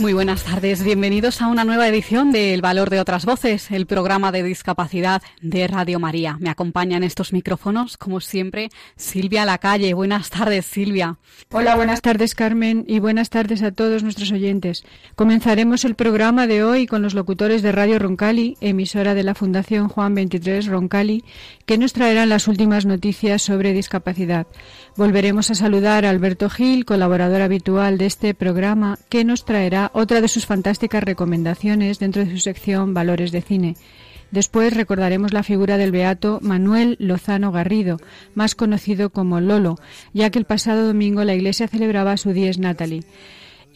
Muy buenas tardes, bienvenidos a una nueva edición de El Valor de otras Voces, el programa de discapacidad de Radio María. Me acompaña en estos micrófonos, como siempre, Silvia Lacalle. Buenas tardes, Silvia. Hola, buenas tardes, Carmen, y buenas tardes a todos nuestros oyentes. Comenzaremos el programa de hoy con los locutores de Radio Roncali, emisora de la Fundación Juan 23 Roncali, que nos traerán las últimas noticias sobre discapacidad. Volveremos a saludar a Alberto Gil, colaborador habitual de este programa, que nos traerá otra de sus fantásticas recomendaciones dentro de su sección Valores de Cine. Después recordaremos la figura del beato Manuel Lozano Garrido, más conocido como Lolo, ya que el pasado domingo la Iglesia celebraba su Dies Natalie.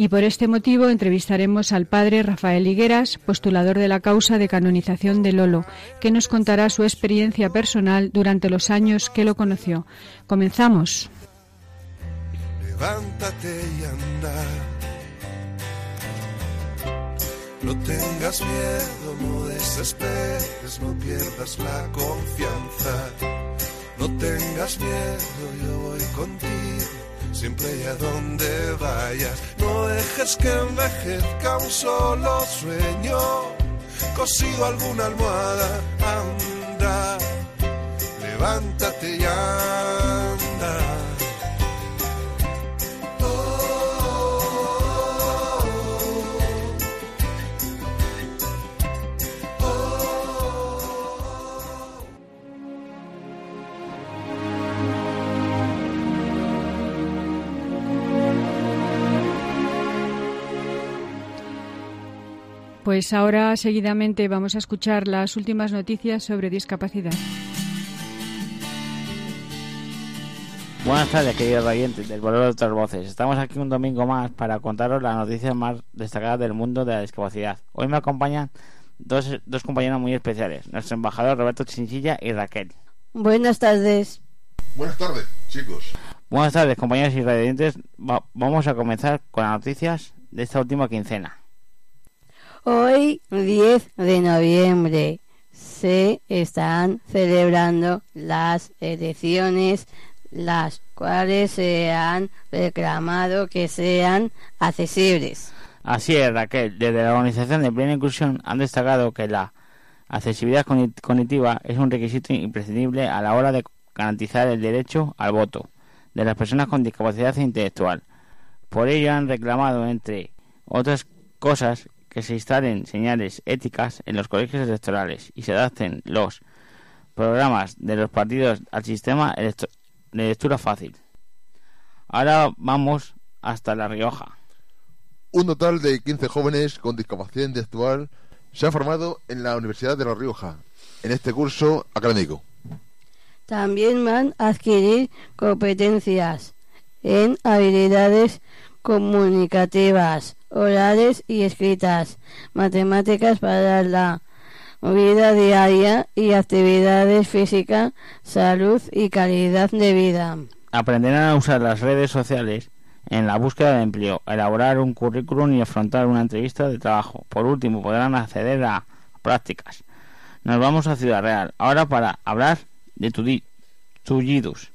Y por este motivo entrevistaremos al padre Rafael Higueras, postulador de la causa de canonización de Lolo, que nos contará su experiencia personal durante los años que lo conoció. Comenzamos. Levántate y anda. No tengas miedo, no desesperes, no pierdas la confianza. No tengas miedo, yo voy contigo siempre y a donde vayas. No dejes que envejezca un solo sueño, cosido alguna almohada, anda, levántate y anda. Pues ahora seguidamente vamos a escuchar las últimas noticias sobre discapacidad. Buenas tardes, queridos oyentes del Valor de otras voces. Estamos aquí un domingo más para contaros las noticias más destacadas del mundo de la discapacidad. Hoy me acompañan dos, dos compañeros muy especiales, nuestro embajador Roberto Chinchilla y Raquel. Buenas tardes. Buenas tardes, chicos. Buenas tardes, compañeros y radiantes. Va- vamos a comenzar con las noticias de esta última quincena. Hoy, 10 de noviembre, se están celebrando las elecciones, las cuales se han reclamado que sean accesibles. Así es, Raquel. Desde la Organización de Plena Inclusión han destacado que la accesibilidad cogni- cognitiva es un requisito imprescindible a la hora de garantizar el derecho al voto de las personas con discapacidad intelectual. Por ello han reclamado, entre otras cosas, que se instalen señales éticas en los colegios electorales y se adapten los programas de los partidos al sistema de lectura fácil. Ahora vamos hasta La Rioja. Un total de 15 jóvenes con discapacidad intelectual se han formado en la Universidad de La Rioja en este curso académico. También van a adquirir competencias en habilidades comunicativas, orales y escritas, matemáticas para la vida diaria y actividades físicas, salud y calidad de vida. aprenderán a usar las redes sociales en la búsqueda de empleo, elaborar un currículum y afrontar una entrevista de trabajo. Por último, podrán acceder a prácticas. Nos vamos a Ciudad Real, ahora para hablar de Tullidus.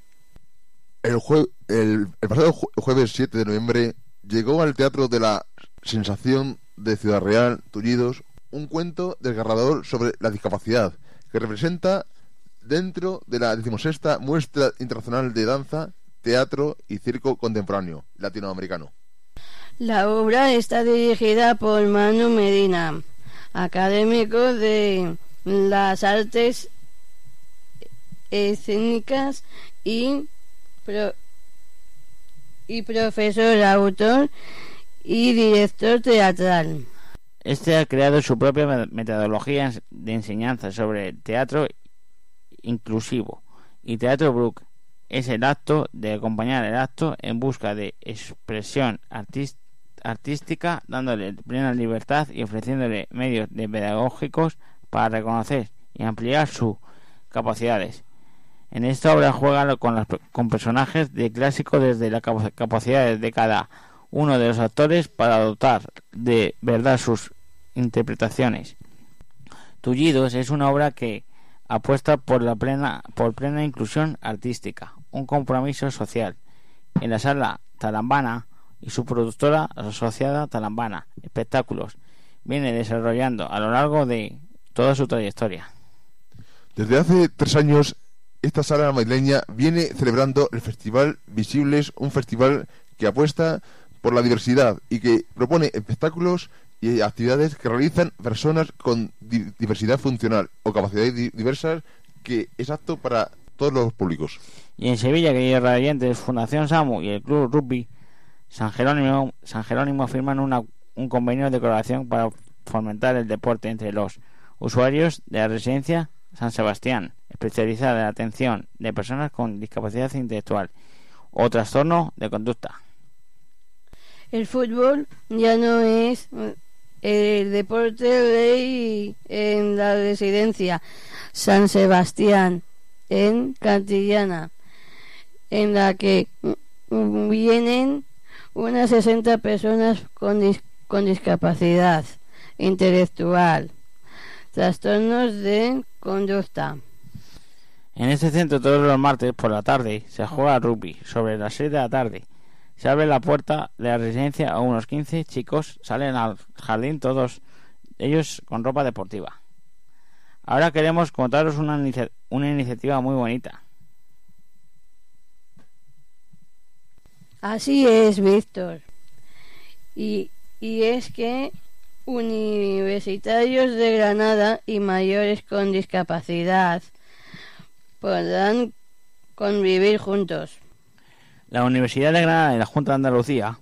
El, jue- el, pasado jue- jueves 7 de noviembre llegó al Teatro de la Sensación de Ciudad Real, Tullidos, un cuento desgarrador sobre la discapacidad que representa dentro de la decimosexta muestra internacional de danza, teatro y circo contemporáneo latinoamericano. La obra está dirigida por Manu Medina, académico de las artes escénicas y, pro- y profesor, autor y director teatral. Este ha creado su propia me- metodología de enseñanza sobre teatro inclusivo y teatro Brook es el acto de acompañar el acto en busca de expresión artística, dándole plena libertad y ofreciéndole medios pedagógicos para reconocer y ampliar sus capacidades. En esta obra juega con, con personajes de clásico desde las capacidades de cada uno de los actores para dotar de verdad sus interpretaciones. Tullidos es una obra que apuesta por la plena por plena inclusión artística, un compromiso social. En la sala Talambana y su productora asociada Talambana Espectáculos viene desarrollando a lo largo de toda su trayectoria. Desde hace tres años esta sala madrileña viene celebrando el Festival Visibles, un festival que apuesta por la diversidad y que propone espectáculos y actividades que realizan personas con diversidad funcional o capacidades diversas que es apto para todos los públicos. Y en Sevilla, que Radiantes, Fundación SAMU y el Club Rugby San Jerónimo, San Jerónimo firman un convenio de colaboración para fomentar el deporte entre los usuarios de la residencia San Sebastián, especializada en atención de personas con discapacidad intelectual o trastorno de conducta. El fútbol ya no es el deporte rey en la residencia San Sebastián, en Cantillana, en la que vienen unas 60 personas con, con discapacidad intelectual trastornos de conducta. En este centro todos los martes por la tarde se juega rugby sobre las 6 de la tarde. Se abre la puerta de la residencia a unos 15 chicos, salen al jardín todos ellos con ropa deportiva. Ahora queremos contaros una, una iniciativa muy bonita. Así es, Víctor. Y, y es que universitarios de Granada y mayores con discapacidad podrán convivir juntos. La Universidad de Granada y la Junta de Andalucía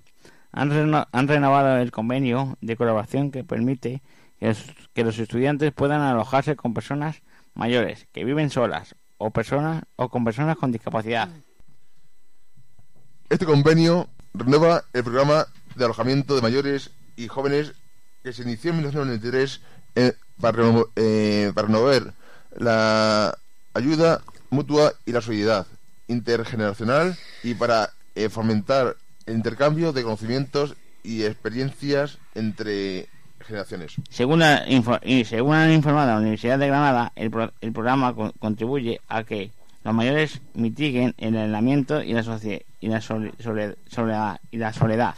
han, han renovado el convenio de colaboración que permite que, los estudiantes puedan alojarse con personas mayores que viven solas o personas o con personas con discapacidad. Este convenio renueva el programa de alojamiento de mayores y jóvenes que se inició en 1993 eh, para, eh, para renovar la ayuda mutua y la solidaridad intergeneracional y para eh, fomentar el intercambio de conocimientos y experiencias entre generaciones. Según, según han informado la Universidad de Granada, el, el programa contribuye a que los mayores mitiguen el aislamiento y la, y la y la soledad,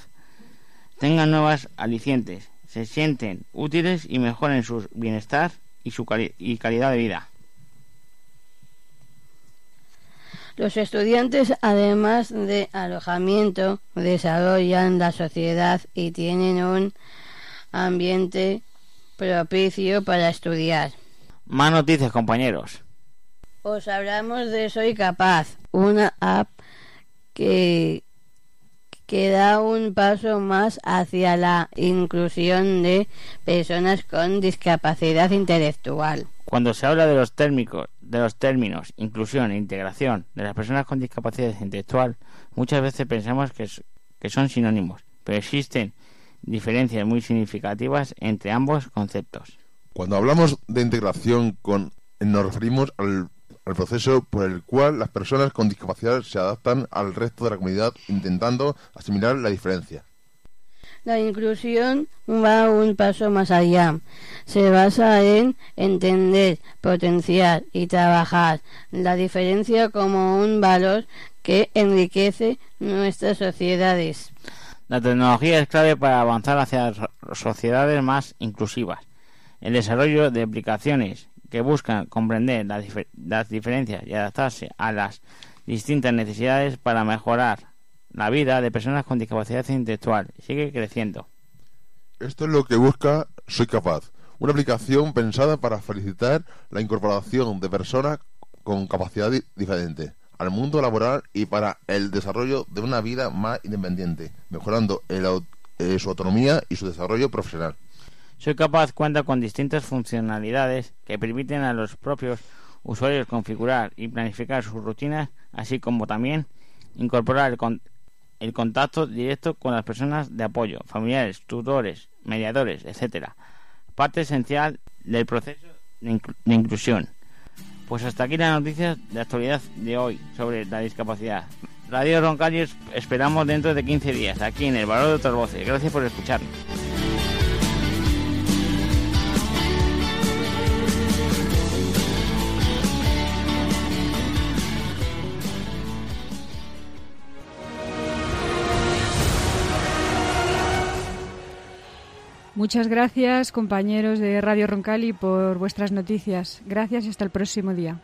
tengan nuevas alicientes se sienten útiles y mejoren su bienestar y su y calidad de vida. Los estudiantes, además de alojamiento, desarrollan la sociedad y tienen un ambiente propicio para estudiar. Más noticias, compañeros. Os hablamos de Soy Capaz, una app que que da un paso más hacia la inclusión de personas con discapacidad intelectual. Cuando se habla de los, térmicos, de los términos inclusión e integración de las personas con discapacidad intelectual, muchas veces pensamos que, que son sinónimos, pero existen diferencias muy significativas entre ambos conceptos. Cuando hablamos de integración con, nos referimos al al proceso por el cual las personas con discapacidad se adaptan al resto de la comunidad intentando asimilar la diferencia. La inclusión va un paso más allá. Se basa en entender, potenciar y trabajar la diferencia como un valor que enriquece nuestras sociedades. La tecnología es clave para avanzar hacia sociedades más inclusivas. El desarrollo de aplicaciones que buscan comprender las, diferencias y adaptarse a las distintas necesidades para mejorar la vida de personas con discapacidad intelectual sigue creciendo. Esto es lo que busca Soy Capaz, una aplicación pensada para facilitar la incorporación de personas con capacidad diferente al mundo laboral y para el desarrollo de una vida más independiente, mejorando eh, su autonomía y su desarrollo profesional. Soy capaz cuenta con distintas funcionalidades que permiten a los propios usuarios configurar y planificar sus rutinas, así como también incorporar el, el contacto directo con las personas de apoyo, familiares, tutores, mediadores, etcétera. Parte esencial del proceso de, inclusión. Pues hasta aquí las noticias de actualidad de hoy sobre la discapacidad. Radio Roncalles esperamos dentro de 15 días aquí en el Valor de otras voces. Gracias por escucharnos. Muchas gracias, compañeros de Radio Roncali, por vuestras noticias. Gracias y hasta el próximo día.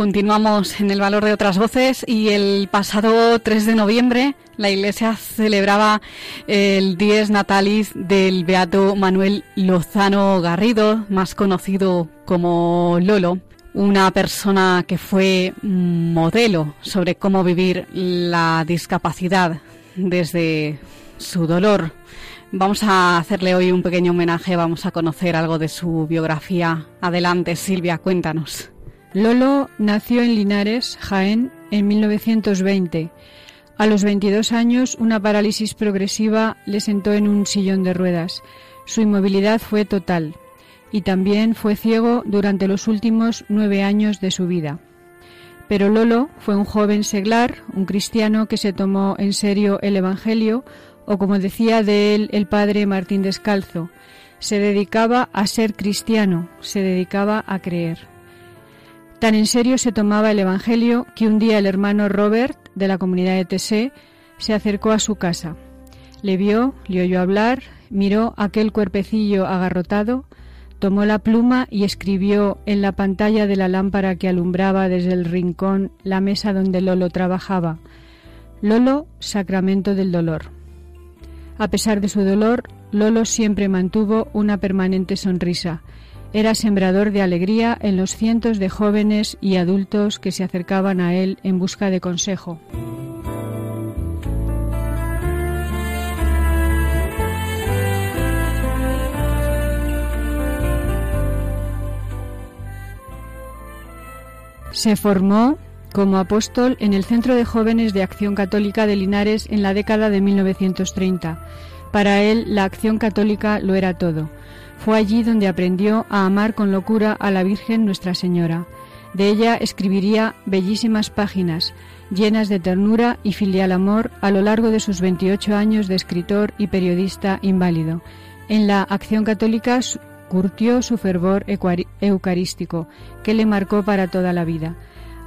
Continuamos en el valor de otras voces y el pasado 3 de noviembre la Iglesia celebraba el Dies Natalis del Beato Manuel Lozano Garrido, más conocido como Lolo, una persona que fue modelo sobre cómo vivir la discapacidad desde su dolor. Vamos a hacerle hoy un pequeño homenaje, vamos a conocer algo de su biografía. Adelante, Silvia, cuéntanos. Lolo nació en Linares, Jaén, en 1920. A los 22 años, una parálisis progresiva le sentó en un sillón de ruedas. Su inmovilidad fue total y también fue ciego durante los últimos nueve años de su vida. Pero Lolo fue un joven seglar, un cristiano que se tomó en serio el Evangelio, o como decía de él el padre Martín Descalzo, se dedicaba a ser cristiano, se dedicaba a creer. Tan en serio se tomaba el Evangelio que un día el hermano Robert, de la comunidad de Tessé, se acercó a su casa. Le vio, le oyó hablar, miró aquel cuerpecillo agarrotado, tomó la pluma y escribió en la pantalla de la lámpara que alumbraba desde el rincón la mesa donde Lolo trabajaba. Lolo, sacramento del dolor. A pesar de su dolor, Lolo siempre mantuvo una permanente sonrisa era sembrador de alegría en los cientos de jóvenes y adultos que se acercaban a él en busca de consejo. Se formó como apóstol en el Centro de Jóvenes de Acción Católica de Linares en la década de 1930. Para él la acción católica lo era todo fue allí donde aprendió a amar con locura a la Virgen Nuestra Señora. De ella escribiría bellísimas páginas, llenas de ternura y filial amor a lo largo de sus 28 años de escritor y periodista inválido. En la acción católica curtió su fervor eucarístico, que le marcó para toda la vida.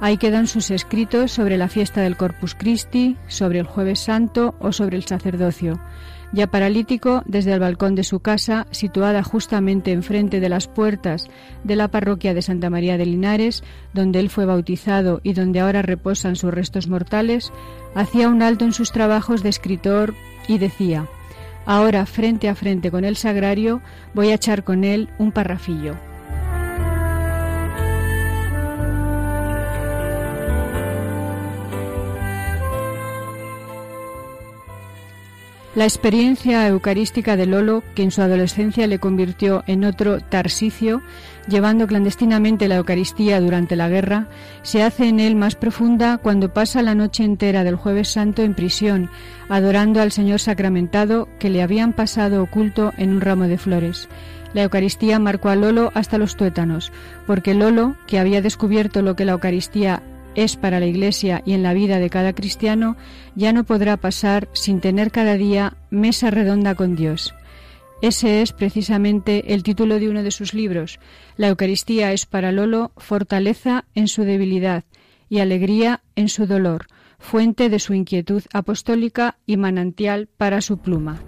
Ahí quedan sus escritos sobre la fiesta del Corpus Christi, sobre el Jueves Santo o sobre el sacerdocio. Ya paralítico, desde el balcón de su casa, situada justamente enfrente de las puertas de la parroquia de Santa María de Linares, donde él fue bautizado y donde ahora reposan sus restos mortales, hacía un alto en sus trabajos de escritor y decía, Ahora, frente a frente con el sagrario, voy a echar con él un parrafillo. La experiencia eucarística de Lolo, que en su adolescencia le convirtió en otro Tarsicio, llevando clandestinamente la Eucaristía durante la guerra, se hace en él más profunda cuando pasa la noche entera del jueves santo en prisión, adorando al Señor sacramentado que le habían pasado oculto en un ramo de flores. La Eucaristía marcó a Lolo hasta los tuétanos, porque Lolo, que había descubierto lo que la Eucaristía es para la Iglesia y en la vida de cada cristiano, ya no podrá pasar sin tener cada día mesa redonda con Dios. Ese es precisamente el título de uno de sus libros. La Eucaristía es para Lolo fortaleza en su debilidad y alegría en su dolor, fuente de su inquietud apostólica y manantial para su pluma.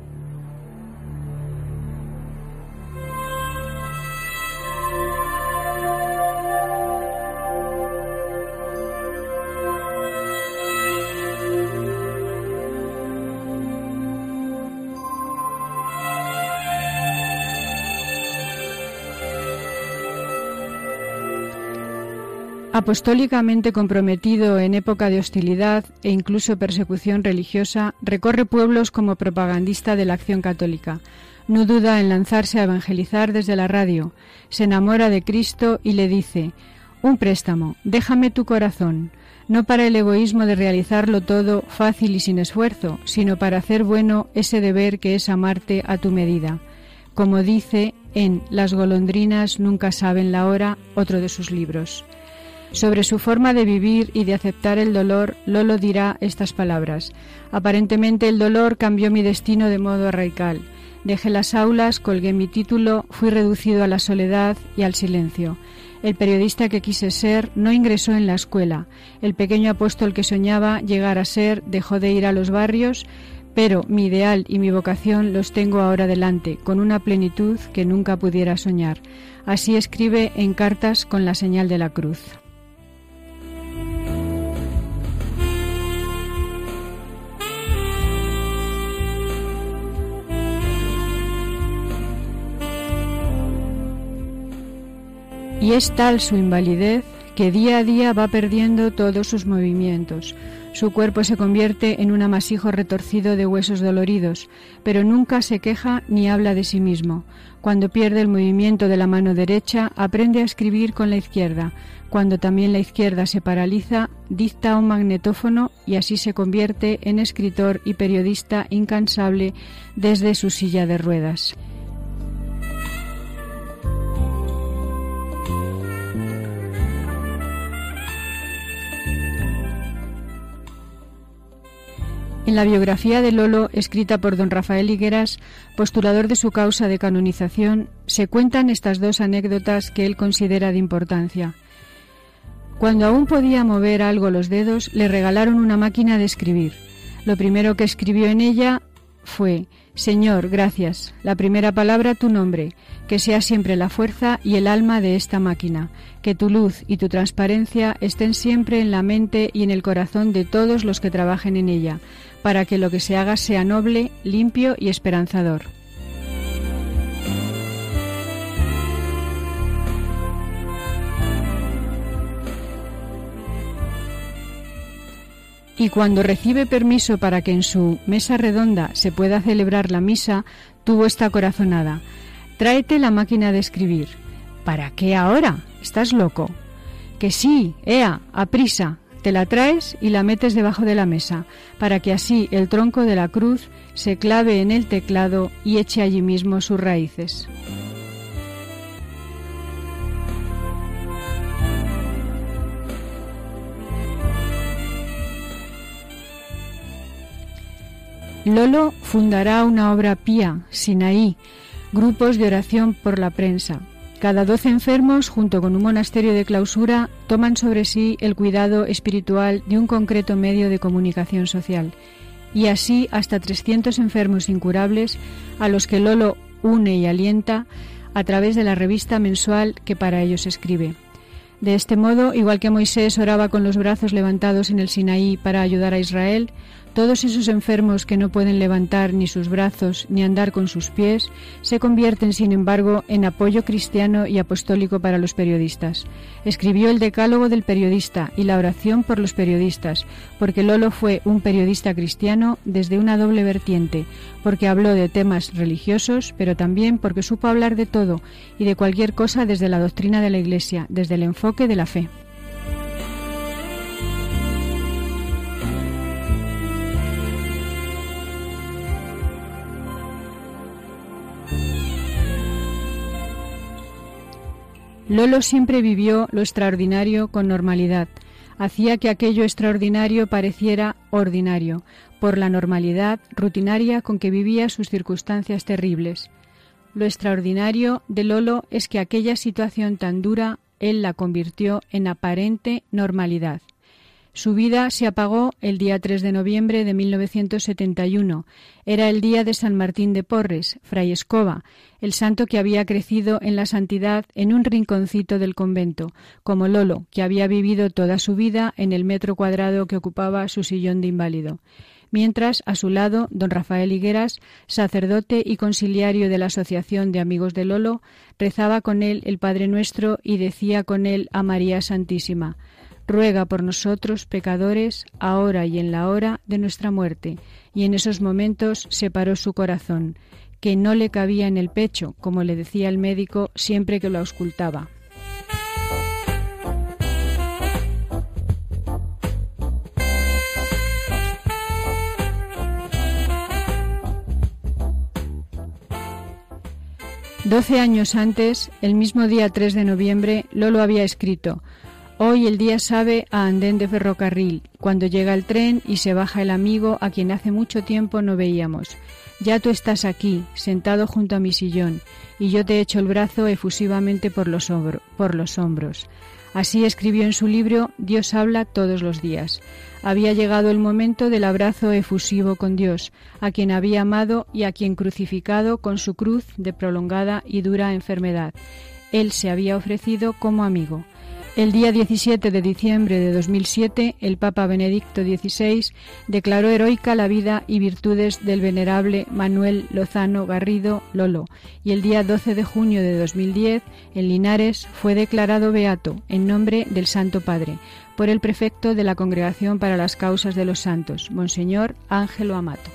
Apostólicamente comprometido en época de hostilidad e incluso persecución religiosa, recorre pueblos como propagandista de la acción católica. No duda en lanzarse a evangelizar desde la radio. Se enamora de Cristo y le dice, Un préstamo, déjame tu corazón, no para el egoísmo de realizarlo todo fácil y sin esfuerzo, sino para hacer bueno ese deber que es amarte a tu medida. Como dice en Las golondrinas nunca saben la hora, otro de sus libros. Sobre su forma de vivir y de aceptar el dolor, Lolo dirá estas palabras. Aparentemente el dolor cambió mi destino de modo radical. Dejé las aulas, colgué mi título, fui reducido a la soledad y al silencio. El periodista que quise ser no ingresó en la escuela. El pequeño apóstol que soñaba llegar a ser dejó de ir a los barrios, pero mi ideal y mi vocación los tengo ahora delante, con una plenitud que nunca pudiera soñar. Así escribe en cartas con la señal de la cruz. Y es tal su invalidez que día a día va perdiendo todos sus movimientos. Su cuerpo se convierte en un amasijo retorcido de huesos doloridos, pero nunca se queja ni habla de sí mismo. Cuando pierde el movimiento de la mano derecha, aprende a escribir con la izquierda. Cuando también la izquierda se paraliza, dicta un magnetófono y así se convierte en escritor y periodista incansable desde su silla de ruedas. En la biografía de Lolo, escrita por don Rafael Higueras, postulador de su causa de canonización, se cuentan estas dos anécdotas que él considera de importancia. Cuando aún podía mover algo los dedos, le regalaron una máquina de escribir. Lo primero que escribió en ella fue Señor, gracias. La primera palabra tu nombre, que sea siempre la fuerza y el alma de esta máquina, que tu luz y tu transparencia estén siempre en la mente y en el corazón de todos los que trabajen en ella, para que lo que se haga sea noble, limpio y esperanzador. Y cuando recibe permiso para que en su mesa redonda se pueda celebrar la misa, tuvo esta corazonada. Tráete la máquina de escribir. ¿Para qué ahora? ¿Estás loco? Que sí, ea, a prisa, te la traes y la metes debajo de la mesa, para que así el tronco de la cruz se clave en el teclado y eche allí mismo sus raíces. Lolo fundará una obra pía, Sinaí, grupos de oración por la prensa, cada doce enfermos, junto con un monasterio de clausura, toman sobre sí el cuidado espiritual de un concreto medio de comunicación social, y así hasta 300 enfermos incurables a los que Lolo une y alienta a través de la revista mensual que para ellos escribe. De este modo, igual que Moisés oraba con los brazos levantados en el Sinaí para ayudar a Israel, todos esos enfermos que no pueden levantar ni sus brazos ni andar con sus pies se convierten, sin embargo, en apoyo cristiano y apostólico para los periodistas. Escribió el Decálogo del periodista y la oración por los periodistas, porque Lolo fue un periodista cristiano desde una doble vertiente, porque habló de temas religiosos, pero también porque supo hablar de todo y de cualquier cosa desde la doctrina de la Iglesia, desde el enfoque de la fe. Lolo siempre vivió lo extraordinario con normalidad. Hacía que aquello extraordinario pareciera ordinario, por la normalidad rutinaria con que vivía sus circunstancias terribles. Lo extraordinario de Lolo es que aquella situación tan dura él la convirtió en aparente normalidad. Su vida se apagó el día 3 de noviembre de 1971. Era el día de San Martín de Porres, Fray Escoba, el santo que había crecido en la santidad en un rinconcito del convento, como Lolo, que había vivido toda su vida en el metro cuadrado que ocupaba su sillón de inválido mientras a su lado don Rafael Higueras, sacerdote y conciliario de la Asociación de Amigos de Lolo, rezaba con él el Padre Nuestro y decía con él a María Santísima ruega por nosotros pecadores, ahora y en la hora de nuestra muerte. Y en esos momentos separó su corazón, que no le cabía en el pecho, como le decía el médico siempre que lo auscultaba. Doce años antes, el mismo día 3 de noviembre, Lolo había escrito Hoy el día sabe a andén de ferrocarril, cuando llega el tren y se baja el amigo a quien hace mucho tiempo no veíamos. Ya tú estás aquí, sentado junto a mi sillón, y yo te echo el brazo efusivamente por los, por los hombros. Así escribió en su libro Dios habla todos los días. Había llegado el momento del abrazo efusivo con Dios, a quien había amado y a quien crucificado con su cruz de prolongada y dura enfermedad. Él se había ofrecido como amigo. El día 17 de diciembre de 2007, el Papa Benedicto XVI declaró heroica la vida y virtudes del venerable Manuel Lozano Garrido Lolo y el día 12 de junio de 2010, en Linares, fue declarado beato en nombre del Santo Padre por el prefecto de la Congregación para las Causas de los Santos, Monseñor Ángelo Amato.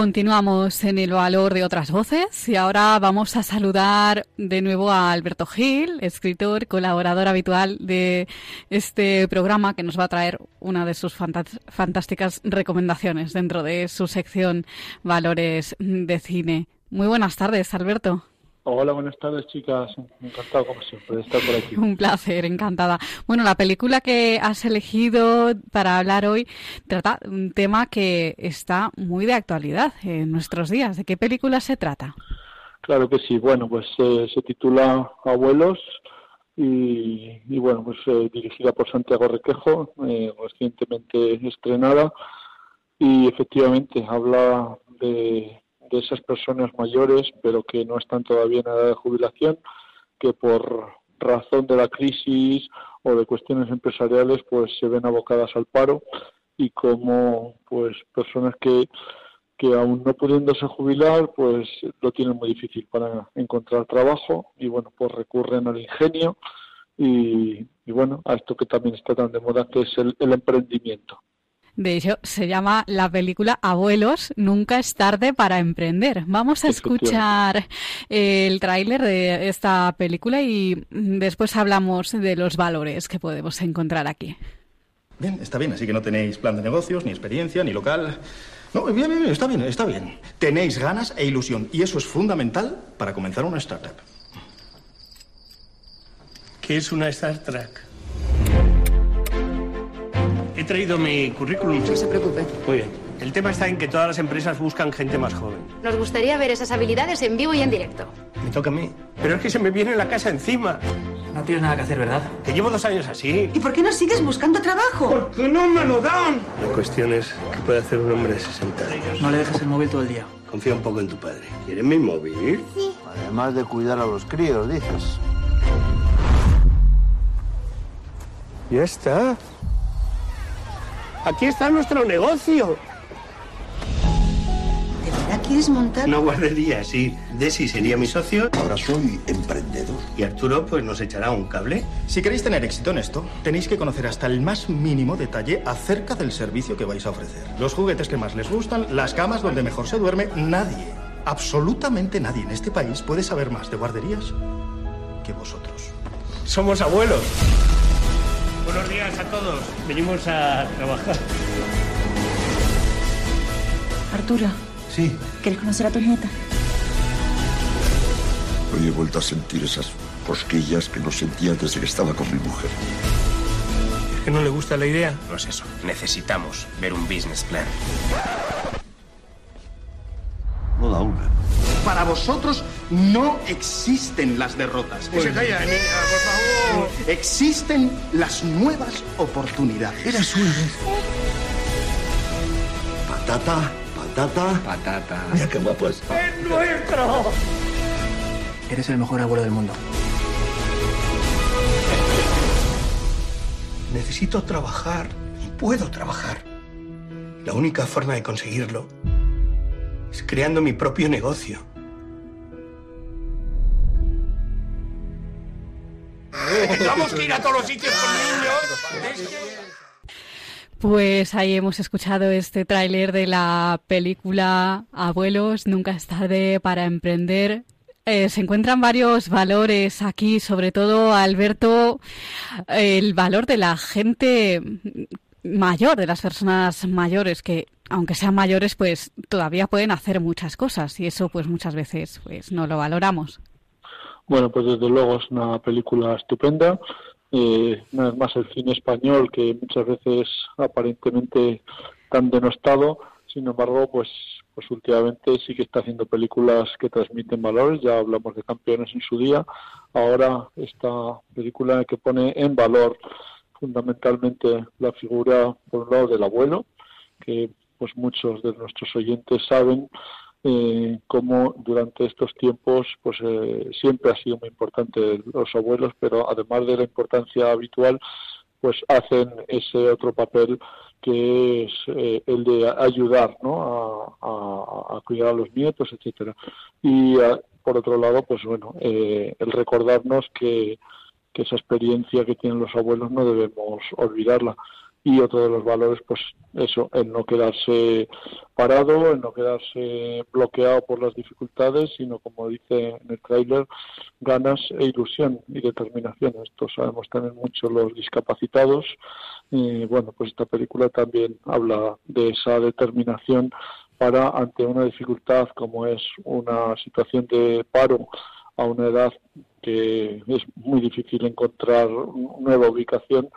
Continuamos en el valor de otras voces y ahora vamos a saludar de nuevo a Alberto Gil, escritor, colaborador habitual de este programa que nos va a traer una de sus fantásticas recomendaciones dentro de su sección Valores de Cine. Muy buenas tardes, Alberto. Hola, buenas tardes, chicas. Encantado, como siempre, de estar por aquí. Un placer, encantada. Bueno, la película que has elegido para hablar hoy trata un tema que está muy de actualidad en nuestros días. ¿De qué película se trata? Claro que sí. Bueno, pues eh, se titula Abuelos y, bueno, pues eh, dirigida por Santiago Requejo, eh, recientemente estrenada y efectivamente habla de de esas personas mayores, pero que no están todavía en edad de jubilación, que por razón de la crisis o de cuestiones empresariales, pues se ven abocadas al paro y como pues personas que que aún no pudiéndose jubilar, pues lo tienen muy difícil para encontrar trabajo y bueno, pues recurren al ingenio y, bueno, a esto que también está tan de moda, que es el emprendimiento. De hecho, se llama la película Abuelos, nunca es tarde para emprender. Vamos a escuchar el tráiler de esta película y después hablamos de los valores que podemos encontrar aquí. Bien, está bien, así que no tenéis plan de negocios, ni experiencia, ni local. No, bien, bien, está bien, está bien. Tenéis ganas e ilusión y eso es fundamental para comenzar una startup. ¿Qué es una startup? He traído mi currículum. No se preocupe. Muy bien. El tema está en que todas las empresas buscan gente más joven. Nos gustaría ver esas habilidades en vivo y en directo. Me toca a mí. Pero es que se me viene la casa encima. No tienes nada que hacer, ¿verdad? Que llevo dos años así. ¿Y por qué no sigues buscando trabajo? Porque no me lo dan. La cuestión es qué puede hacer un hombre de 60 años. No le dejes el móvil todo el día. Confía un poco en tu padre. ¿Quieres mi móvil? Sí. Además de cuidar a los críos, dices. Ya está. Aquí está nuestro negocio. ¿De verdad ¿Quieres montar? Una guardería, sí. Desi sería mi socio. Ahora soy emprendedor. Y Arturo, pues nos echará un cable. Si queréis tener éxito en esto, tenéis que conocer hasta el más mínimo detalle acerca del servicio que vais a ofrecer. Los juguetes que más les gustan, las camas donde mejor se duerme, nadie, absolutamente nadie en este país puede saber más de guarderías que vosotros. Somos abuelos. Buenos días a todos. Venimos a trabajar. Arturo, Sí, ¿quieres conocer a tu nieta? hoy he vuelto a sentir esas cosquillas que no sentía desde que estaba con mi mujer. ¿Es que no le gusta la idea? No es eso. Necesitamos ver un business plan. Para vosotros no existen las derrotas. Que se calla, niña, por favor. Existen las nuevas oportunidades. Eras una vez. Patata, patata. Patata. Mira qué guapo es. ¡Es nuestro! Eres el mejor abuelo del mundo. Necesito trabajar y puedo trabajar. La única forma de conseguirlo es creando mi propio negocio. Tenemos que ir a todos los sitios con niños. Pues ahí hemos escuchado este tráiler de la película Abuelos, nunca es tarde para emprender. Eh, se encuentran varios valores aquí, sobre todo, Alberto, el valor de la gente mayor, de las personas mayores, que aunque sean mayores, pues todavía pueden hacer muchas cosas y eso pues muchas veces pues no lo valoramos. Bueno, pues desde luego es una película estupenda. Eh, una vez más el cine español que muchas veces aparentemente tan denostado, sin embargo, pues pues últimamente sí que está haciendo películas que transmiten valores. Ya hablamos de campeones en su día. Ahora esta película que pone en valor fundamentalmente la figura por un lado del abuelo, que pues muchos de nuestros oyentes saben eh, cómo durante estos tiempos pues eh, siempre ha sido muy importante los abuelos, pero además de la importancia habitual, pues hacen ese otro papel que es eh, el de ayudar ¿no? a, a- a cuidar a los nietos, etcétera. Y ah, por otro lado, pues bueno, eh, el recordarnos que esa experiencia que tienen los abuelos no debemos olvidarla. Y otro de los valores, pues eso, el no quedarse parado, el no quedarse bloqueado por las dificultades, sino como dice en el tráiler, ganas e ilusión y determinación. Esto sabemos también mucho los discapacitados. Y bueno, pues esta película también habla de esa determinación para ante una dificultad como es una situación de paro a una edad que es muy difícil encontrar nueva ubicación,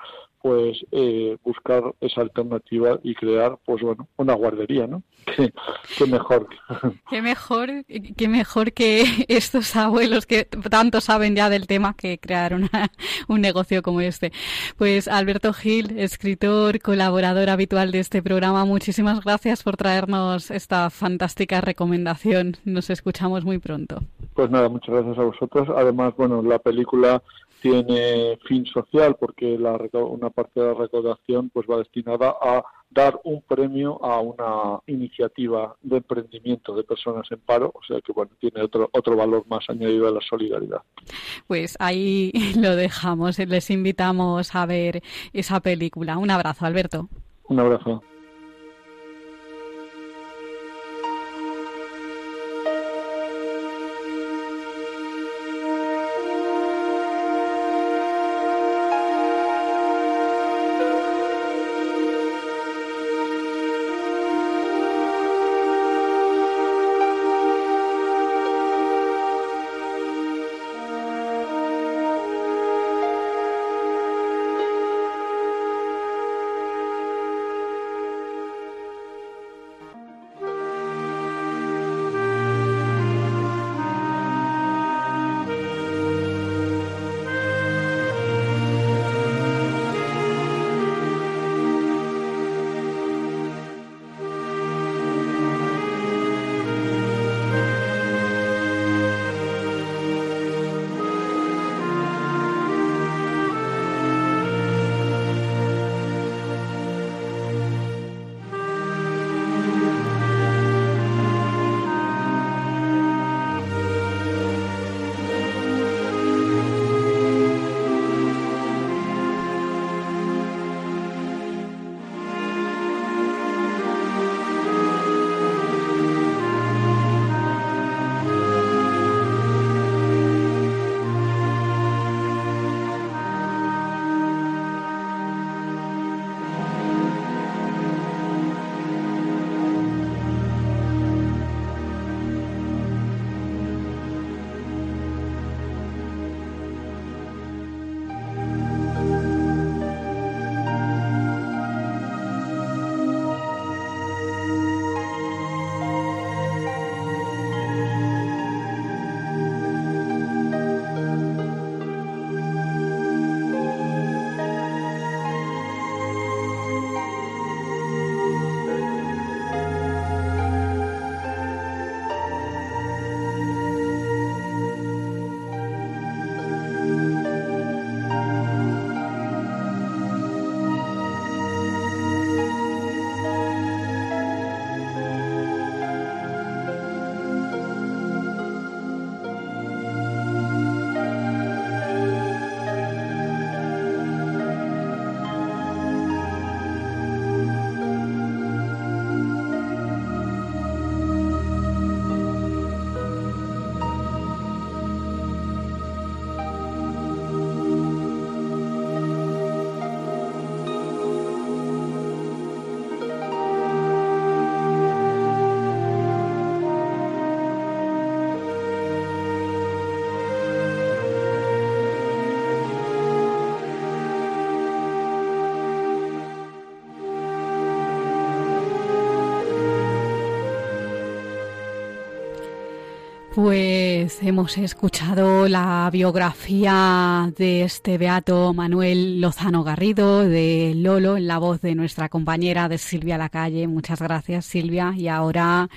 pues eh, buscar esa alternativa y crear, pues bueno, una guardería, ¿no? Qué, qué mejor. Qué mejor, qué mejor que estos abuelos que tanto saben ya del tema que crear una- un negocio como este. Pues Alberto Gil, escritor, colaborador habitual de este programa, muchísimas gracias por traernos esta fantástica recomendación. Nos escuchamos muy pronto. Pues nada, muchas gracias a vosotros. Además, bueno, la película tiene fin social porque la, una parte de la recaudación pues va destinada a dar un premio a una iniciativa de emprendimiento de personas en paro, o sea que bueno, tiene otro otro valor más añadido a la solidaridad. Pues ahí lo dejamos. Les invitamos a ver esa película. Un abrazo, Alberto. Un abrazo. Pues hemos escuchado la biografía de este beato Manuel Lozano Garrido, de Lolo, en la voz de nuestra compañera de Silvia Lacalle. Muchas gracias, Silvia. Y ahora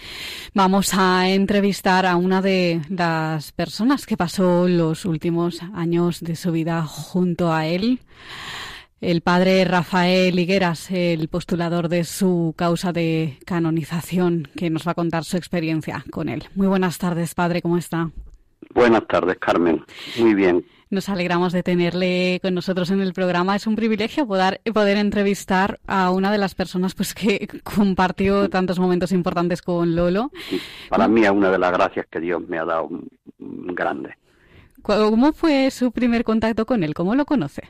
vamos a entrevistar a una de las personas que pasó los últimos años de su vida junto a él el padre Rafael Higueras, el postulador de su causa de canonización, que nos va a contar su experiencia con él. Muy buenas tardes, padre, ¿cómo está? Buenas tardes, Carmen. Muy bien. Nos alegramos de tenerle con nosotros en el programa. Es un privilegio poder, poder entrevistar a una de las personas pues que compartió tantos momentos importantes con Lolo. Para mí es una de las gracias que Dios me ha dado grande. ¿Cómo fue su primer contacto con él? ¿Cómo lo conoce?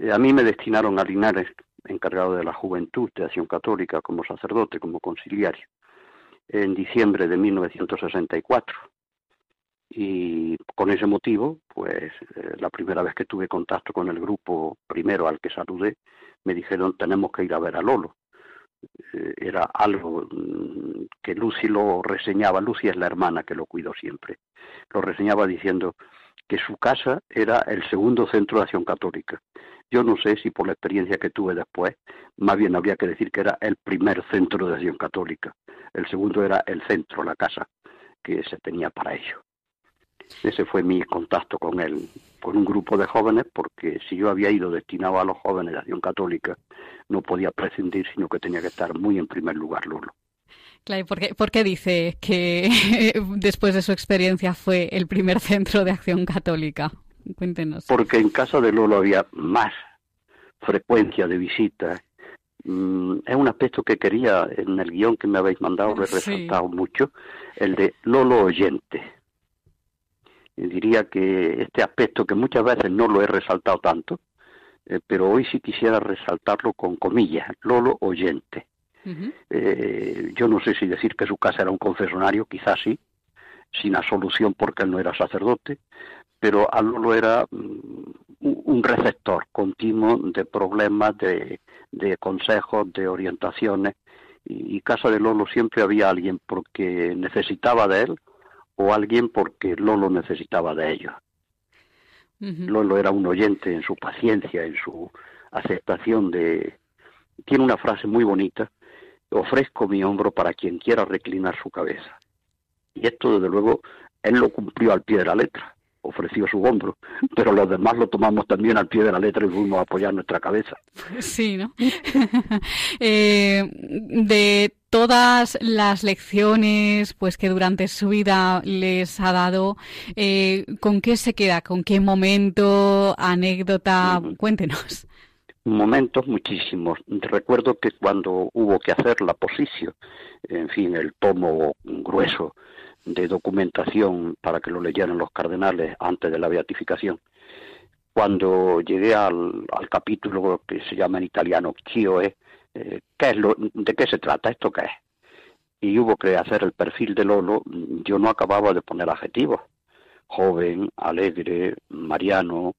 Eh, a mí me destinaron a Linares, encargado de la juventud de Acción Católica, como sacerdote, como conciliario, en diciembre de 1964. Y con ese motivo, pues eh, la primera vez que tuve contacto con el grupo primero al que saludé, me dijeron tenemos que ir a ver a Lolo. Eh, era algo mm, que Lucy lo reseñaba, Lucy es la hermana que lo cuidó siempre, lo reseñaba diciendo que su casa era el segundo centro de acción católica. Yo no sé si por la experiencia que tuve después, más bien habría que decir que era el primer centro de acción católica. El segundo era el centro, la casa que se tenía para ello. Ese fue mi contacto con él, con un grupo de jóvenes, porque si yo había ido destinado a los jóvenes de acción católica, no podía prescindir, sino que tenía que estar muy en primer lugar Lolo. Claro, ¿por qué, ¿por qué dice que después de su experiencia fue el primer centro de acción católica? Cuéntenos. Porque en casa de Lolo había más frecuencia de visitas. Mm, es un aspecto que quería en el guion que me habéis mandado, lo he resaltado mucho, el de Lolo oyente. Y diría que este aspecto que muchas veces no lo he resaltado tanto, eh, pero hoy sí quisiera resaltarlo con comillas, Lolo oyente. Eh, yo no sé si decir que su casa era un confesonario, quizás sí, sin absolución porque él no era sacerdote, pero a Lolo era mm, un receptor continuo de problemas, de, consejos, de orientaciones. Y, casa de Lolo siempre había alguien porque necesitaba de él o alguien porque Lolo necesitaba de ellos. Lolo era un oyente en su paciencia, en su aceptación de... Tiene una frase muy bonita, ofrezco mi hombro para quien quiera reclinar su cabeza. Y esto, desde luego, él lo cumplió al pie de la letra ofreció su hombro, pero los demás lo tomamos también al pie de la letra y fuimos a apoyar nuestra cabeza. Sí, ¿no? Eh, de todas las lecciones pues que durante su vida les ha dado, eh, ¿con qué se queda? ¿Con qué momento, anécdota? Cuéntenos. Momentos muchísimos. Recuerdo que cuando hubo que hacer la posición, en fin, el tomo grueso de documentación para que lo leyeran los cardenales antes de la beatificación. Cuando llegué al, capítulo que se llama en italiano Chioe, eh, ¿qué es lo, ¿de qué se trata? ¿Esto qué es? Y hubo que hacer el perfil de Lolo, yo no acababa de poner adjetivos. Joven, alegre, mariano,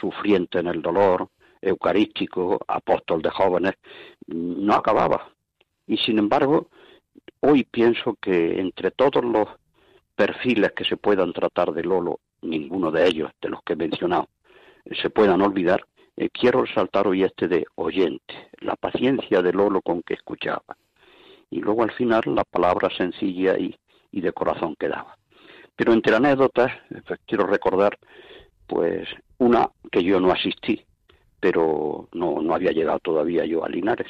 sufriente en el dolor, eucarístico, apóstol de jóvenes, no acababa. Y sin embargo, hoy pienso que entre todos los perfiles que se puedan tratar de Lolo, ninguno de ellos, de los que he mencionado, se puedan olvidar, eh, quiero resaltar hoy este de oyente, la paciencia de Lolo con que escuchaba. Y luego al final la palabra sencilla y, y de corazón que daba. Pero entre anécdotas, pues, quiero recordar, pues, una que yo no asistí, pero no, no había llegado todavía yo a Linares.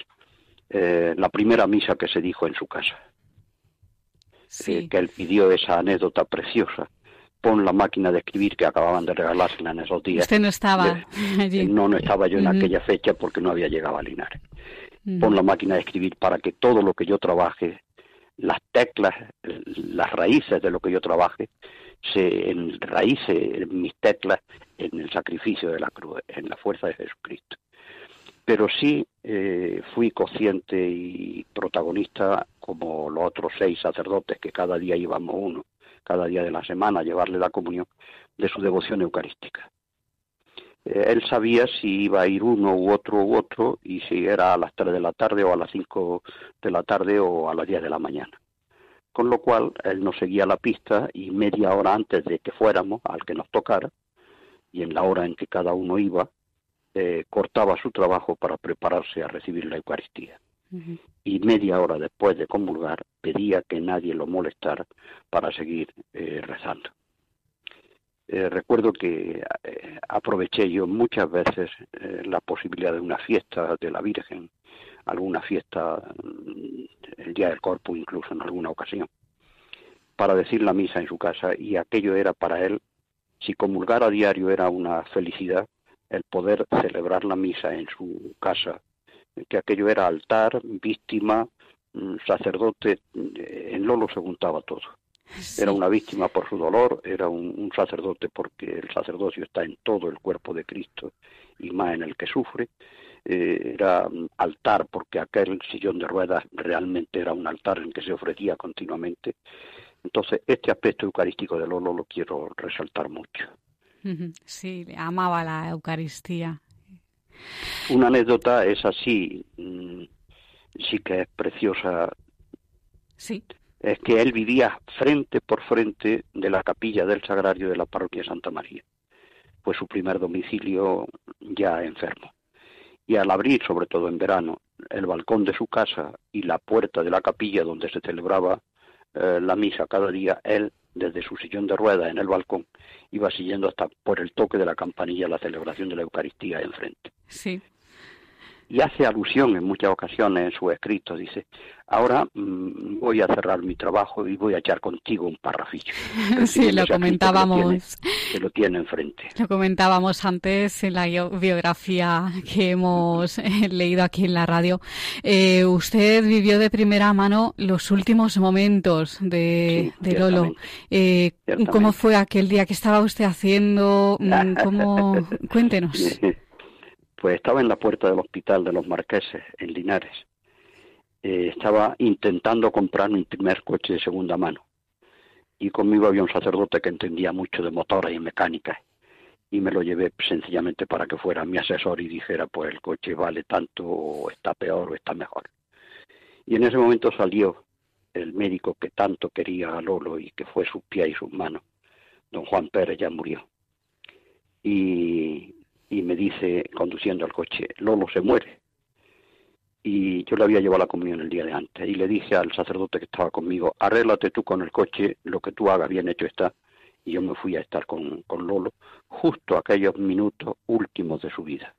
Eh, la primera misa que se dijo en su casa. Eh, que él pidió esa anécdota preciosa. Pon la máquina de escribir que acababan de regalársela en esos días. Usted no estaba allí. No, no estaba yo en aquella fecha porque no había llegado a Linares. Pon la máquina de escribir para que todo lo que yo trabaje, las teclas, las raíces de lo que yo trabaje, se enraíce en mis teclas en el sacrificio de la cruz, en la fuerza de Jesucristo pero sí eh, fui consciente y protagonista como los otros seis sacerdotes que cada día íbamos uno, cada día de la semana a llevarle la comunión de su devoción eucarística. Eh, él sabía si iba a ir uno u otro u otro y si era a las tres de la tarde o a las cinco de la tarde o a las diez de la mañana. con lo cual él nos seguía la pista y media hora antes de que fuéramos al que nos tocara, y en la hora en que cada uno iba, eh, cortaba su trabajo para prepararse a recibir la Eucaristía. Y media hora después de comulgar pedía que nadie lo molestara para seguir eh, rezando. Eh, recuerdo que aproveché yo muchas veces la posibilidad de una fiesta de la Virgen, alguna fiesta, mm, el Día del Corpus incluso en alguna ocasión, para decir la misa en su casa y aquello era para él si comulgar a diario era una felicidad, el poder celebrar la misa en su casa, que aquello era altar, víctima, mm, sacerdote, eh, en Lolo se juntaba todo. Era una víctima por su dolor, era un, sacerdote porque el sacerdocio está en todo el cuerpo de Cristo y más en el que sufre. Eh, era altar porque aquel sillón de ruedas realmente era un altar en que se ofrecía continuamente entonces, este aspecto eucarístico de Lolo lo quiero resaltar mucho. Sí, amaba la Eucaristía. Una anécdota es así, mm, sí que es preciosa. Sí. Es que él vivía frente por frente de la capilla del Sagrario de la parroquia Santa María. Fue su primer domicilio ya enfermo. Y al abrir, sobre todo en verano, el balcón de su casa y la puerta de la capilla donde se celebraba eh, la misa cada día, él, desde su sillón de ruedas en el balcón, iba siguiendo hasta por el toque de la campanilla la celebración de la Eucaristía enfrente. Sí y hace alusión en muchas ocasiones en su escrito, dice, ahora mm, voy a cerrar mi trabajo y voy a echar contigo un parrafillo. sí, lo comentábamos. Que lo, tiene, enfrente. Lo comentábamos antes en la biografía que hemos eh, leído aquí en la radio. Eh, usted vivió de primera mano los últimos momentos de, de Lolo. Eh, ¿Cómo fue aquel día? que estaba usted haciendo? Mm, ¿Cómo? Cuéntenos. Pues estaba en la puerta del hospital de los Marqueses, en Linares. Eh, estaba intentando comprar mi primer coche de segunda mano. Y conmigo había un sacerdote que entendía mucho de motores y mecánica. Y me lo llevé sencillamente para que fuera mi asesor y dijera, pues el coche vale tanto, o está peor, o está mejor. Y en ese momento salió el médico que tanto quería a Lolo y que fue sus pies y sus manos. Don Juan Pérez ya murió. Y me dice, conduciendo al coche, Lolo se muere. Y yo le había llevado la comunión el día de antes y le dije al sacerdote que estaba conmigo, arréglate tú con el coche, lo que tú hagas bien hecho está. Y yo me fui a estar con, con Lolo justo aquellos minutos últimos de su vida.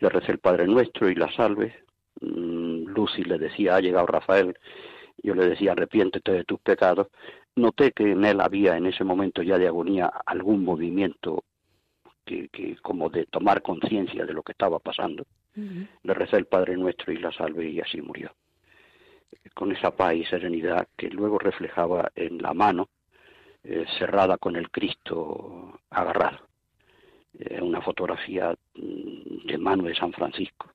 Le recé el Padre Nuestro y la salve. Mm, Lucy le decía, ha llegado Rafael. Yo le decía, arrepiéntete de tus pecados. Noté que en él había en ese momento ya de agonía algún movimiento que, como de tomar conciencia de lo que estaba pasando. Le recé el Padre Nuestro y la salve y así murió. Con esa paz y serenidad que luego reflejaba en la mano eh, cerrada con el Cristo agarrado. Eh, una fotografía mm, de mano de San Francisco.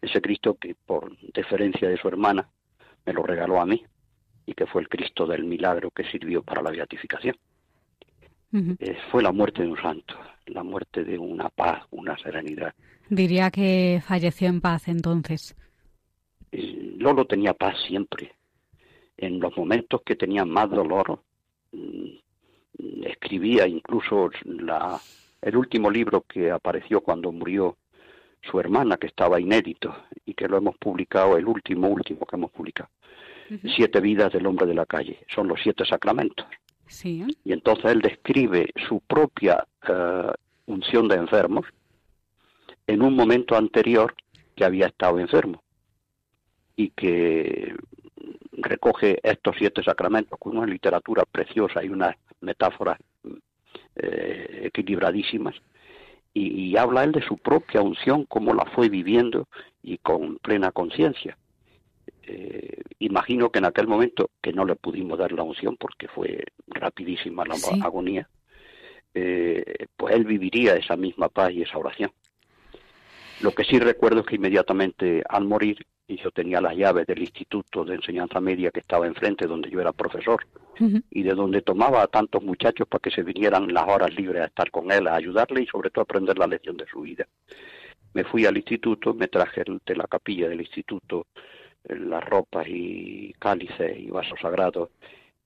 Ese Cristo que por deferencia de su hermana me lo regaló a mí y que fue el Cristo del milagro que sirvió para la beatificación. Eh, fue la muerte de un santo, la muerte de una paz, una serenidad. Diría que falleció en paz entonces. Eh, Lolo tenía paz siempre. En los momentos que tenía más dolor, mm, escribía incluso la, el último libro que apareció cuando murió su hermana, que estaba inédito y que lo hemos publicado, el último, último que hemos publicado. Siete vidas del hombre de la calle. Son los siete sacramentos. Y entonces él describe su propia eh, unción de enfermos en un momento anterior que había estado enfermo y que recoge estos siete sacramentos con una literatura preciosa y unas metáforas eh, equilibradísimas y, habla él de su propia unción, cómo la fue viviendo y con plena conciencia. Eh, imagino que en aquel momento, que no le pudimos dar la unción porque fue rapidísima la agonía, eh, pues él viviría esa misma paz y esa oración. Lo que sí recuerdo es que inmediatamente al morir, y yo tenía las llaves del instituto de enseñanza media que estaba enfrente, donde yo era profesor, y de donde tomaba a tantos muchachos para que se vinieran las horas libres a estar con él, a ayudarle y sobre todo a aprender la lección de su vida. Me fui al instituto, me traje de la capilla del instituto las ropas y cálices y vasos sagrados,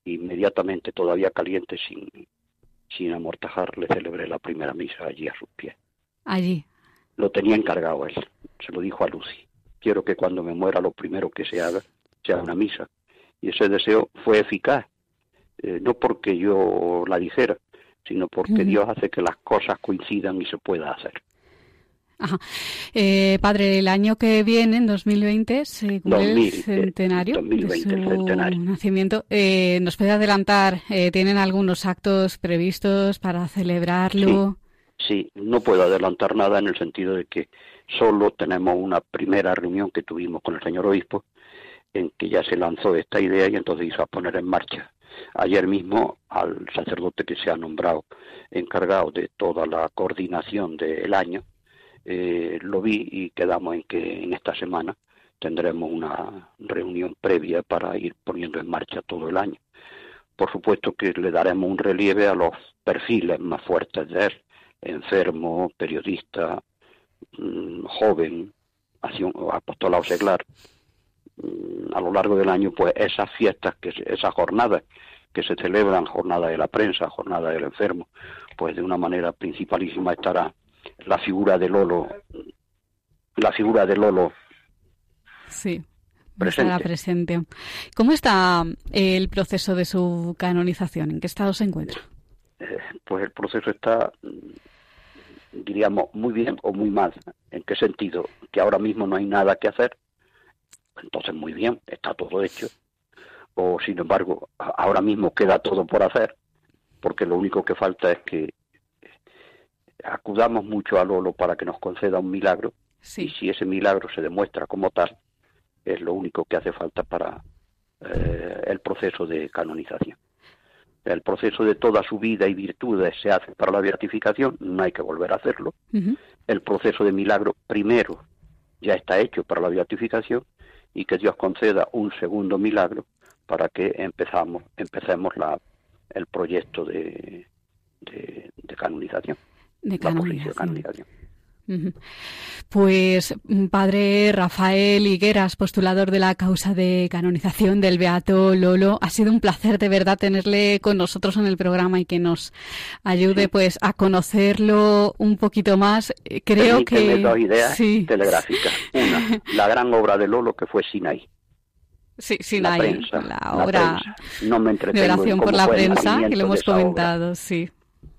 inmediatamente, todavía caliente, sin, sin amortajar, le celebré la primera misa allí a sus pies. Allí. Lo tenía encargado él, se lo dijo a Lucy. Quiero que cuando me muera lo primero que se haga sea una misa. Y ese deseo fue eficaz, eh, no porque yo la dijera, sino porque Dios hace que las cosas coincidan y se pueda hacer. Ajá. Eh, padre, el año que viene, en 2020, se cumple el centenario de su nacimiento. Eh, ¿Nos puede adelantar? Eh, ¿Tienen algunos actos previstos para celebrarlo? Sí, no puedo adelantar nada en el sentido de que solo tenemos una primera reunión que tuvimos con el señor obispo en que ya se lanzó esta idea y entonces hizo a poner en marcha. Ayer mismo al sacerdote que se ha nombrado encargado de toda la coordinación del año, eh, lo vi y quedamos en que en esta semana tendremos una reunión previa para ir poniendo en marcha todo el año. Por supuesto que le daremos un relieve a los perfiles más fuertes de él, enfermo, periodista, mm, joven, apostolado seglar. Mm, a lo largo del año, pues esas fiestas, que esas jornadas que se celebran, jornada de la prensa, jornada del enfermo, pues de una manera principalísima estará la figura de Lolo, la figura de Lolo. Sí. Presente. presente. ¿Cómo está eh, el proceso de su canonización? ¿En qué estado se encuentra? Eh, pues el proceso está, diríamos, muy bien o muy mal. ¿En qué sentido? Que ahora mismo no hay nada que hacer. Entonces, muy bien, está todo hecho. O, sin embargo, ahora mismo queda todo por hacer, porque lo único que falta es que acudamos mucho a Lolo para que nos conceda un milagro y si ese milagro se demuestra como tal, es lo único que hace falta para eh, el proceso de canonización. El proceso de toda su vida y virtudes se hace para la beatificación, no hay que volver a hacerlo. El proceso de milagro primero ya está hecho para la beatificación y que Dios conceda un segundo milagro para que empezamos, empecemos la, el proyecto de canonización. De canonización. Pues padre Rafael Higueras, postulador de la causa de canonización del Beato Lolo, ha sido un placer de verdad tenerle con nosotros en el programa y que nos ayude pues a conocerlo un poquito más. Eh, creo que dos ideas telegráficas. Una, la gran obra de Lolo que fue Sinai. Sí, Sinai, la, obra no me de oración por la prensa que lo hemos comentado, sí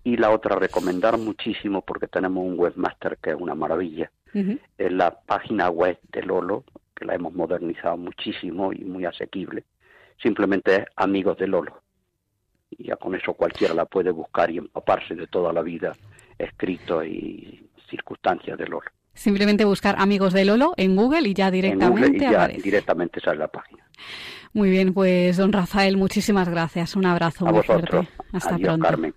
y la otra recomendar muchísimo porque tenemos un webmaster que es una maravilla. Es la página web de Lolo, que la hemos modernizado muchísimo y muy asequible. Simplemente es Amigos de Lolo. Y ya con eso cualquiera la puede buscar y empaparse de toda la vida escrito y circunstancias de Lolo. Simplemente buscar Amigos de Lolo en Google y ya directamente y ya directamente sale la página. Muy bien, pues don Rafael, muchísimas gracias. Un abrazo muy fuerte. Hasta pronto. Carmen.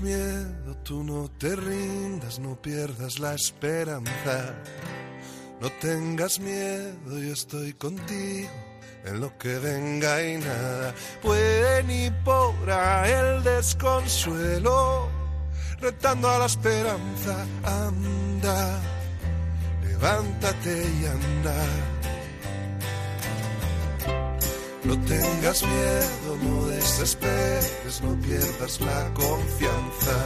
Miedo, tú no te rindas, no pierdas la esperanza. No tengas miedo, yo estoy contigo en lo que venga y nada puede ni podrá el desconsuelo. Retando a la esperanza, anda, levántate y anda no tengas miedo, no desesperes, no pierdas la confianza.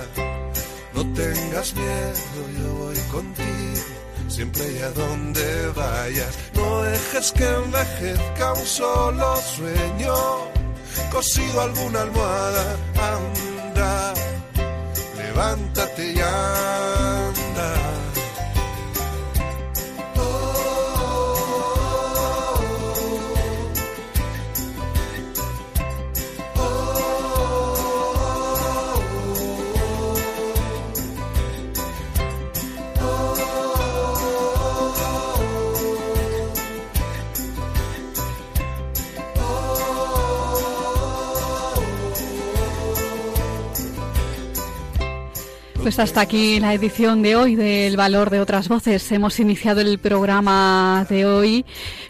No tengas miedo, yo voy contigo, siempre y a donde vayas. No dejes que envejezca un solo sueño, cosido alguna almohada, anda, levántate y Pues hasta aquí la edición de hoy del Valor de otras Voces. Hemos iniciado el programa de hoy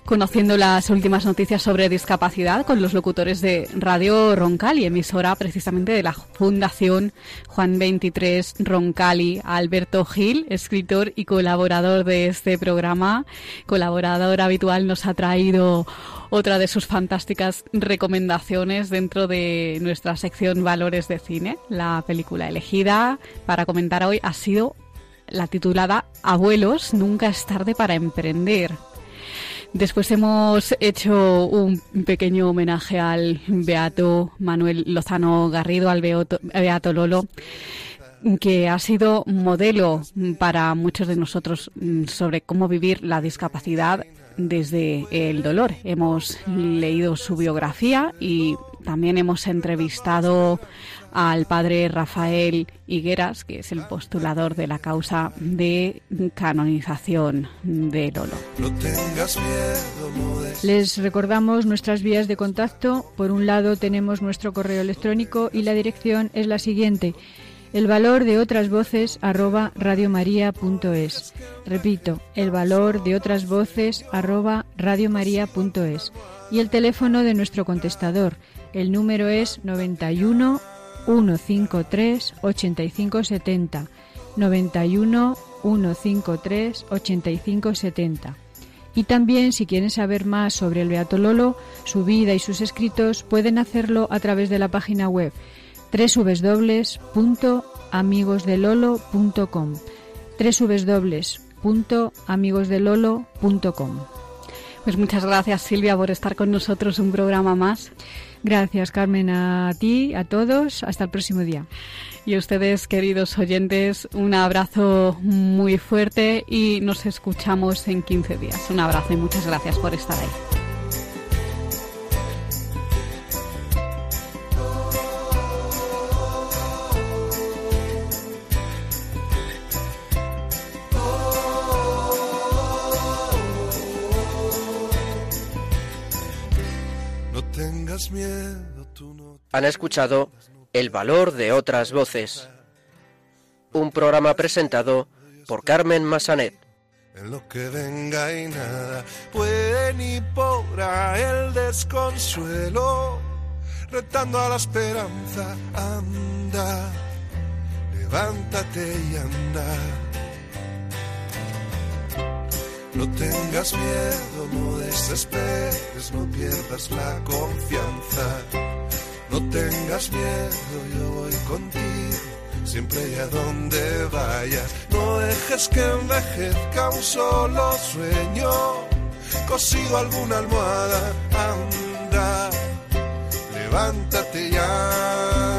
conociendo las últimas noticias sobre discapacidad con los locutores de Radio Roncali, emisora precisamente de la Fundación Juan 23 Roncali. Alberto Gil, escritor y colaborador de este programa, colaborador habitual, nos ha traído otra de sus fantásticas recomendaciones dentro de nuestra sección Valores de Cine. La película elegida para comentar hoy ha sido la titulada Abuelos, nunca es tarde para emprender. Después hemos hecho un pequeño homenaje al Beato Manuel Lozano Garrido, al Beato, Beato Lolo que ha sido modelo para muchos de nosotros mm, sobre cómo vivir la discapacidad desde el dolor. Hemos leído su biografía y también hemos entrevistado al padre Rafael Higueras, que es el postulador de la causa de canonización de Lolo. Les recordamos nuestras vías de contacto. Por un lado tenemos nuestro correo electrónico y la dirección es la siguiente el valor de otras voces arroba radiomaria.es. Repito, el valor de otras voces arroba radiomaria.es. Y el teléfono de nuestro contestador. El número es 91 153 8570. 91 153 8570. Y también, si quieren saber más sobre el Beato Lolo, su vida y sus escritos, pueden hacerlo a través de la página web www.amigosdelolo.com www.amigosdelolo.com Pues muchas gracias Silvia por estar con nosotros un programa más. Gracias Carmen a ti, a todos. Hasta el próximo día. Y a ustedes, queridos oyentes, un abrazo muy fuerte y nos escuchamos en 15 días. Un abrazo y muchas gracias por estar ahí. Han escuchado El valor de otras voces. Un programa presentado por Carmen Massanet. En lo que venga y nada puede ni podrá el desconsuelo, retando a la esperanza, anda, levántate y anda. No tengas miedo, no desesperes, no pierdas la confianza. No tengas miedo, yo voy contigo, siempre y a donde vayas. No dejes que envejezca un solo sueño, cosido alguna almohada, anda, levántate ya.